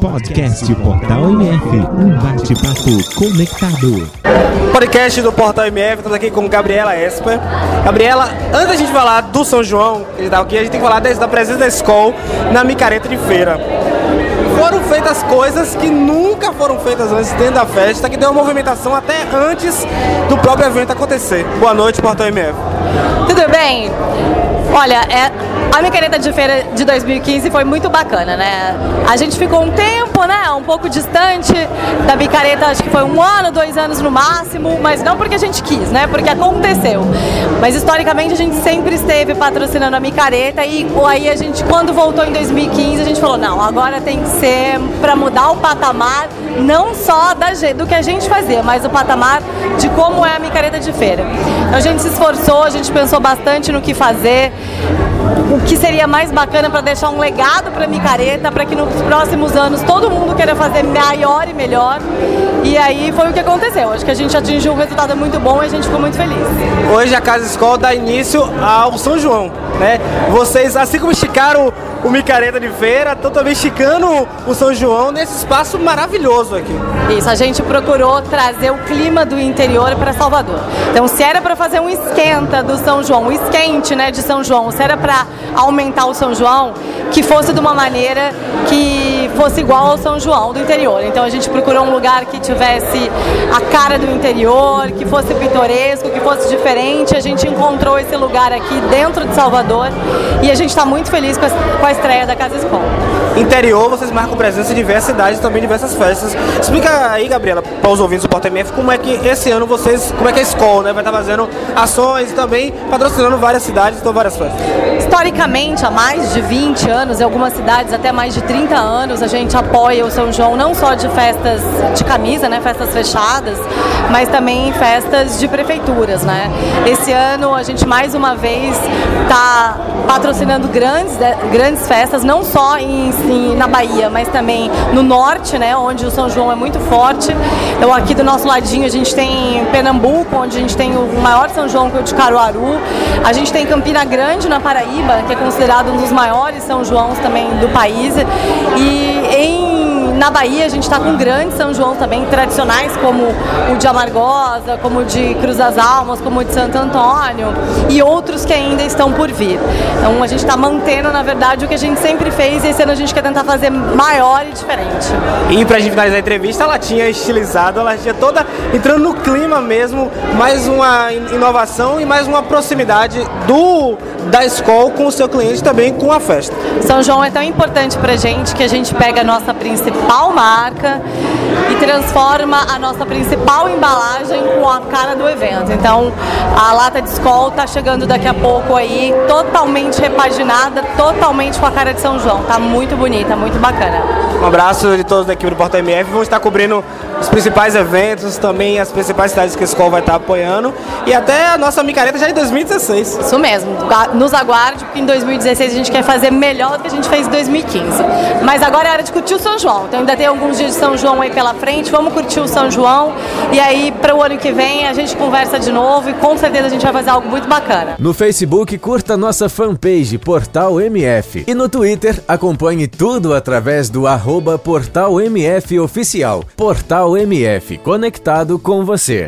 Podcast Portal MF, um bate-papo conectado. Podcast do Portal MF, estamos aqui com Gabriela Esper. Gabriela, antes da gente falar do São João, que a tá aqui, a gente tem que falar da presença da escola na micareta de feira. Foram feitas coisas que nunca foram feitas antes dentro da festa, que deu uma movimentação até antes do próprio evento acontecer. Boa noite, Portal MF. Tudo bem? Olha, é, a micareta de feira de 2015 foi muito bacana, né? A gente ficou um tempo, né, um pouco distante da micareta, acho que foi um ano, dois anos no máximo, mas não porque a gente quis, né? Porque aconteceu. Mas historicamente a gente sempre esteve patrocinando a micareta e aí a gente, quando voltou em 2015, a gente falou, não, agora tem que ser para mudar o patamar, não só da, do que a gente fazia, mas o patamar de como é a micareta de feira. Então a gente se esforçou, a gente pensou bastante no que fazer o que seria mais bacana para deixar um legado para micareta, para que nos próximos anos todo mundo queira fazer maior e melhor. E aí foi o que aconteceu. Acho que a gente atingiu um resultado muito bom e a gente ficou muito feliz. Hoje a Casa Escola dá início ao São João, né? Vocês, assim como esticaram o Micareta de Feira, estão também esticando o São João nesse espaço maravilhoso aqui. Isso, a gente procurou trazer o clima do interior para Salvador. Então, se era para fazer um esquenta do São João, um esquente né, de São João, se era para aumentar o São João, que fosse de uma maneira que fosse igual ao São João do interior. Então a gente procurou um lugar que tivesse a cara do interior, que fosse pitoresco, que fosse diferente. A gente encontrou esse lugar aqui dentro de Salvador e a gente está muito feliz com a, com a estreia da Casa Escola. Interior, vocês marcam presença em diversas cidades e também diversas festas. Explica aí, Gabriela, para os ouvintes do Porta MF, como é que esse ano vocês, como é que a escola né, vai estar fazendo ações e também patrocinando várias cidades e várias festas. Historicamente, há mais de 20 anos, em algumas cidades até mais de 30 anos, a gente apoia o São João não só de festas de camisa, né, festas fechadas, mas também festas de prefeituras, né? Esse ano a gente mais uma vez está patrocinando grandes, grandes festas, não só em, em, na Bahia, mas também no norte, né, onde o São João é muito forte. Então aqui do nosso ladinho a gente tem Pernambuco, onde a gente tem o maior São João que é o de Caruaru. A gente tem Campina Grande na Paraíba, que é considerado um dos maiores São Joãos também do país. E em na Bahia a gente está com grandes São João também, tradicionais, como o de Amargosa, como o de Cruz das Almas, como o de Santo Antônio e outros que ainda estão por vir. Então a gente está mantendo, na verdade, o que a gente sempre fez e esse ano a gente quer tentar fazer maior e diferente. E para a gente finalizar a entrevista, ela tinha estilizado, ela tinha toda entrando no clima mesmo, mais uma inovação e mais uma proximidade do da escola com o seu cliente também com a festa. São João é tão importante para a gente que a gente pega a nossa principal marca e transforma a nossa principal embalagem com a cara do evento. Então, a lata de escola está chegando daqui a pouco aí, totalmente repaginada, totalmente com a cara de São João. Tá muito bonita, muito bacana. Um abraço de todos da equipe do Porta MF. Vamos estar cobrindo os principais eventos, também as principais cidades que a escola vai estar apoiando e até a nossa micareta já em 2016. Isso mesmo. Nos aguarde, porque em 2016 a gente quer fazer melhor do que a gente fez em 2015. Mas agora é hora de curtir o São João. Então ainda tem alguns dias de São João aí pela frente. Vamos curtir o São João e aí para o ano que vem a gente conversa de novo e com certeza a gente vai fazer algo muito bacana. No Facebook, curta nossa fanpage Portal MF e no Twitter acompanhe tudo através do arroba Portal MF Oficial. Portal MF, conectado com você.